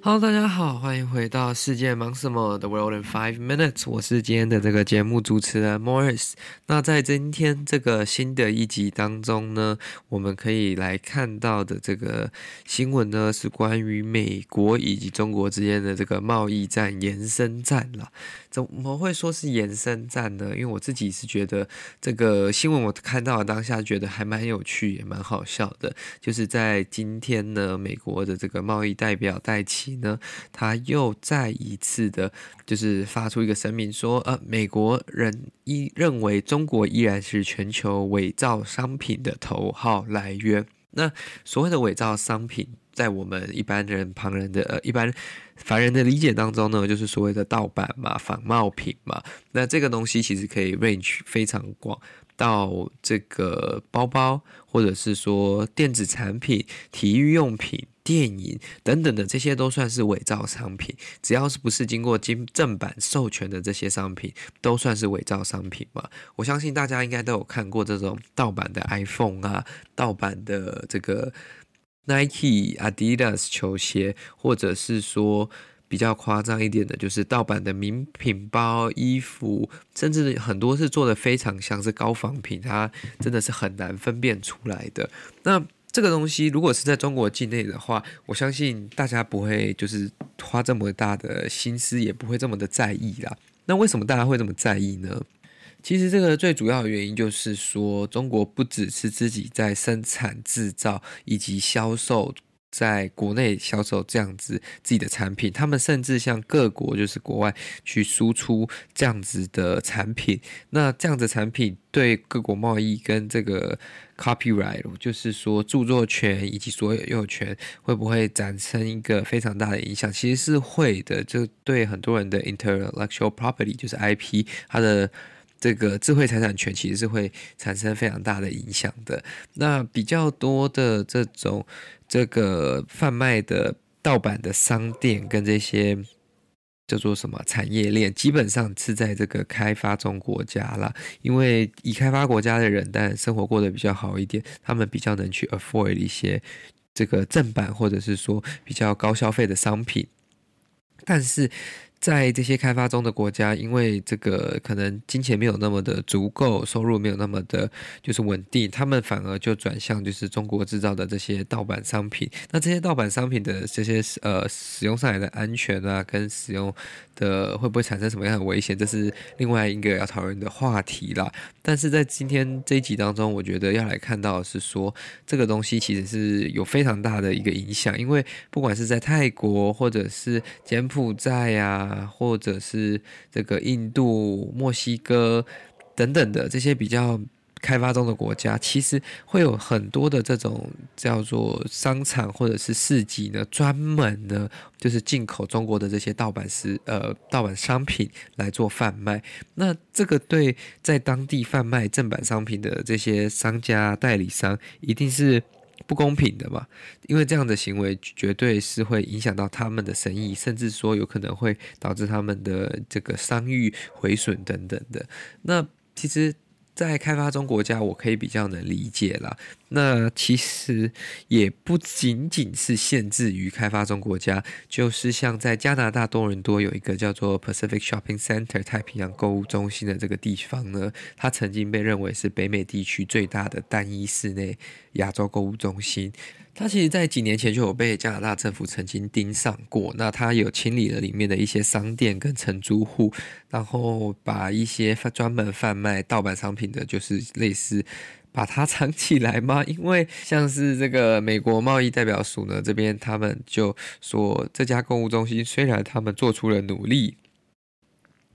Hello，大家好，欢迎回到世界忙什么？The World in Five Minutes，我是今天的这个节目主持人 Morris。那在今天这个新的一集当中呢，我们可以来看到的这个新闻呢，是关于美国以及中国之间的这个贸易战延伸战了。怎么会说是延伸战呢？因为我自己是觉得这个新闻我看到当下觉得还蛮有趣，也蛮好笑的。就是在今天呢，美国的这个贸易代表戴呢，他又再一次的，就是发出一个声明说，呃，美国人依认为中国依然是全球伪造商品的头号来源。那所谓的伪造商品，在我们一般人旁人的呃一般凡人的理解当中呢，就是所谓的盗版嘛、仿冒品嘛。那这个东西其实可以 range 非常广，到这个包包，或者是说电子产品、体育用品。电影等等的这些都算是伪造商品，只要是不是经过经正版授权的这些商品，都算是伪造商品嘛。我相信大家应该都有看过这种盗版的 iPhone 啊，盗版的这个 Nike、Adidas 球鞋，或者是说比较夸张一点的，就是盗版的名品包、衣服，甚至很多是做的非常像是高仿品，它真的是很难分辨出来的。那这个东西如果是在中国境内的话，我相信大家不会就是花这么大的心思，也不会这么的在意啦。那为什么大家会这么在意呢？其实这个最主要的原因就是说，中国不只是自己在生产制造以及销售。在国内销售这样子自己的产品，他们甚至向各国，就是国外去输出这样子的产品。那这样子产品对各国贸易跟这个 copyright，就是说著作权以及所有权，会不会产生一个非常大的影响？其实是会的，就对很多人的 intellectual property，就是 IP，它的。这个智慧财产权其实是会产生非常大的影响的。那比较多的这种这个贩卖的盗版的商店跟这些叫做什么产业链，基本上是在这个开发中国家啦。因为已开发国家的人，但生活过得比较好一点，他们比较能去 afford 一些这个正版或者是说比较高消费的商品，但是。在这些开发中的国家，因为这个可能金钱没有那么的足够，收入没有那么的，就是稳定，他们反而就转向就是中国制造的这些盗版商品。那这些盗版商品的这些呃使用上来的安全啊，跟使用的会不会产生什么样的危险，这是另外一个要讨论的话题啦。但是在今天这一集当中，我觉得要来看到的是说，这个东西其实是有非常大的一个影响，因为不管是在泰国或者是柬埔寨呀、啊，或者是这个印度、墨西哥等等的这些比较开发中的国家，其实会有很多的这种叫做商场或者是市集呢，专门呢就是进口中国的这些盗版是呃盗版商品来做贩卖。那这个对在当地贩卖正版商品的这些商家代理商，一定是。不公平的嘛，因为这样的行为绝对是会影响到他们的生意，甚至说有可能会导致他们的这个商誉毁损等等的。那其实。在开发中国家，我可以比较能理解啦。那其实也不仅仅是限制于开发中国家，就是像在加拿大多伦多有一个叫做 Pacific Shopping Center 太平洋购物中心的这个地方呢，它曾经被认为是北美地区最大的单一室内亚洲购物中心。它其实，在几年前就有被加拿大政府曾经盯上过。那它有清理了里面的一些商店跟承租户，然后把一些专门贩卖盗版商品的，就是类似把它 藏起来吗？因为像是这个美国贸易代表署呢，这边他们就说，这家购物中心虽然他们做出了努力。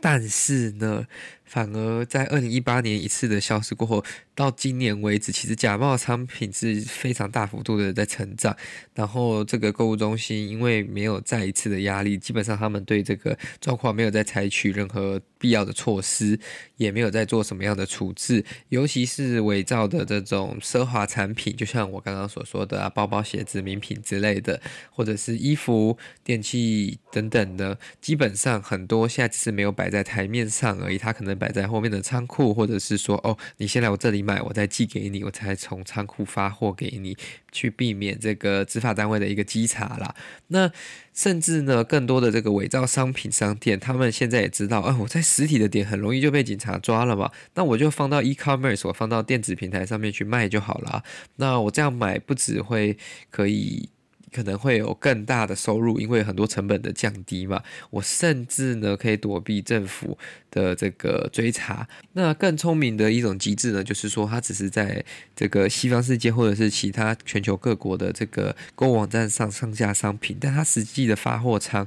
但是呢，反而在二零一八年一次的消失过后，到今年为止，其实假冒商品是非常大幅度的在成长。然后这个购物中心因为没有再一次的压力，基本上他们对这个状况没有再采取任何必要的措施，也没有再做什么样的处置。尤其是伪造的这种奢华产品，就像我刚刚所说的啊，包包、鞋子、名品之类的，或者是衣服、电器等等的，基本上很多现在只是没有摆在台面上而已，它可能摆在后面的仓库，或者是说哦，你先来我这里。买我再寄给你，我才从仓库发货给你，去避免这个执法单位的一个稽查啦。那甚至呢，更多的这个伪造商品商店，他们现在也知道，啊，我在实体的店很容易就被警察抓了嘛，那我就放到 e-commerce，我放到电子平台上面去卖就好了。那我这样买不只会可以。可能会有更大的收入，因为很多成本的降低嘛。我甚至呢可以躲避政府的这个追查。那更聪明的一种机制呢，就是说它只是在这个西方世界或者是其他全球各国的这个购物网站上上架商品，但它实际的发货仓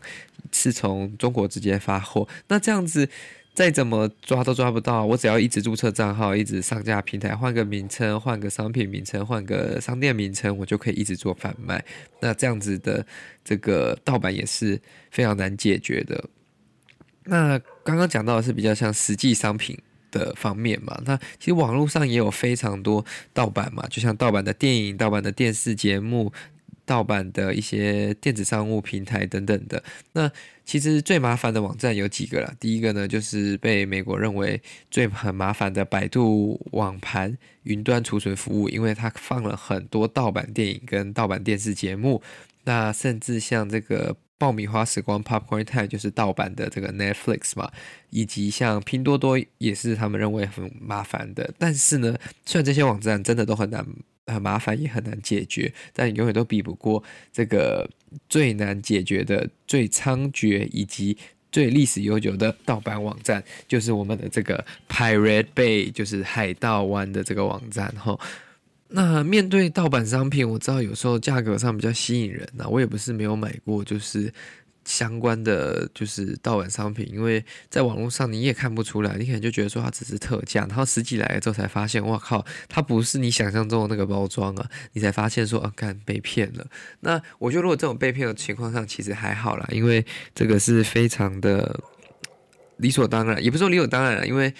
是从中国直接发货。那这样子。再怎么抓都抓不到，我只要一直注册账号，一直上架平台，换个名称，换个商品名称，换个商店名称，我就可以一直做贩卖。那这样子的这个盗版也是非常难解决的。那刚刚讲到的是比较像实际商品的方面嘛，那其实网络上也有非常多盗版嘛，就像盗版的电影、盗版的电视节目。盗版的一些电子商务平台等等的，那其实最麻烦的网站有几个了。第一个呢，就是被美国认为最很麻烦的百度网盘云端储存服务，因为它放了很多盗版电影跟盗版电视节目。那甚至像这个爆米花时光 Popcorn Time 就是盗版的这个 Netflix 嘛，以及像拼多多也是他们认为很麻烦的。但是呢，虽然这些网站真的都很难。很麻烦也很难解决，但永远都比不过这个最难解决的、最猖獗以及最历史悠久的盗版网站，就是我们的这个 Pirate Bay，就是海盗湾的这个网站。哈，那面对盗版商品，我知道有时候价格上比较吸引人呐，我也不是没有买过，就是。相关的就是盗版商品，因为在网络上你也看不出来，你可能就觉得说它只是特价，然后实际来了之后才发现，哇靠，它不是你想象中的那个包装啊，你才发现说啊，干被骗了。那我觉得如果这种被骗的情况上，其实还好啦，因为这个是非常的理所当然，也不是说理所当然，因为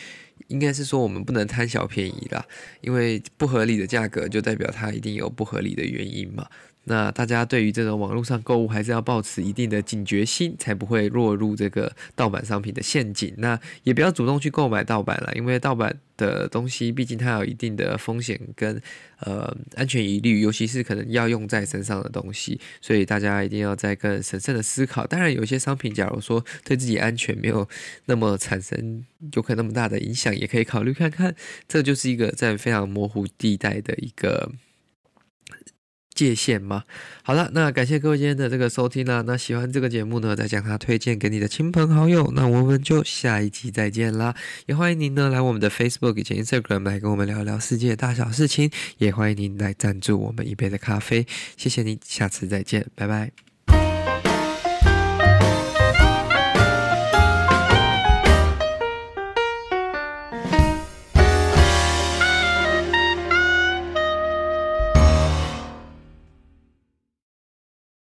应该是说我们不能贪小便宜啦，因为不合理的价格就代表它一定有不合理的原因嘛。那大家对于这种网络上购物还是要保持一定的警觉心，才不会落入这个盗版商品的陷阱。那也不要主动去购买盗版了，因为盗版的东西毕竟它有一定的风险跟呃安全疑虑，尤其是可能要用在身上的东西，所以大家一定要再更审慎的思考。当然，有些商品，假如说对自己安全没有那么产生有可能那么大的影响，也可以考虑看看。这就是一个在非常模糊地带的一个。界限吗？好了，那感谢各位今天的这个收听啦。那喜欢这个节目呢，再将它推荐给你的亲朋好友。那我们就下一集再见啦！也欢迎您呢来我们的 Facebook 以及 Instagram 来跟我们聊聊世界大小事情。也欢迎您来赞助我们一杯的咖啡。谢谢您，下次再见，拜拜。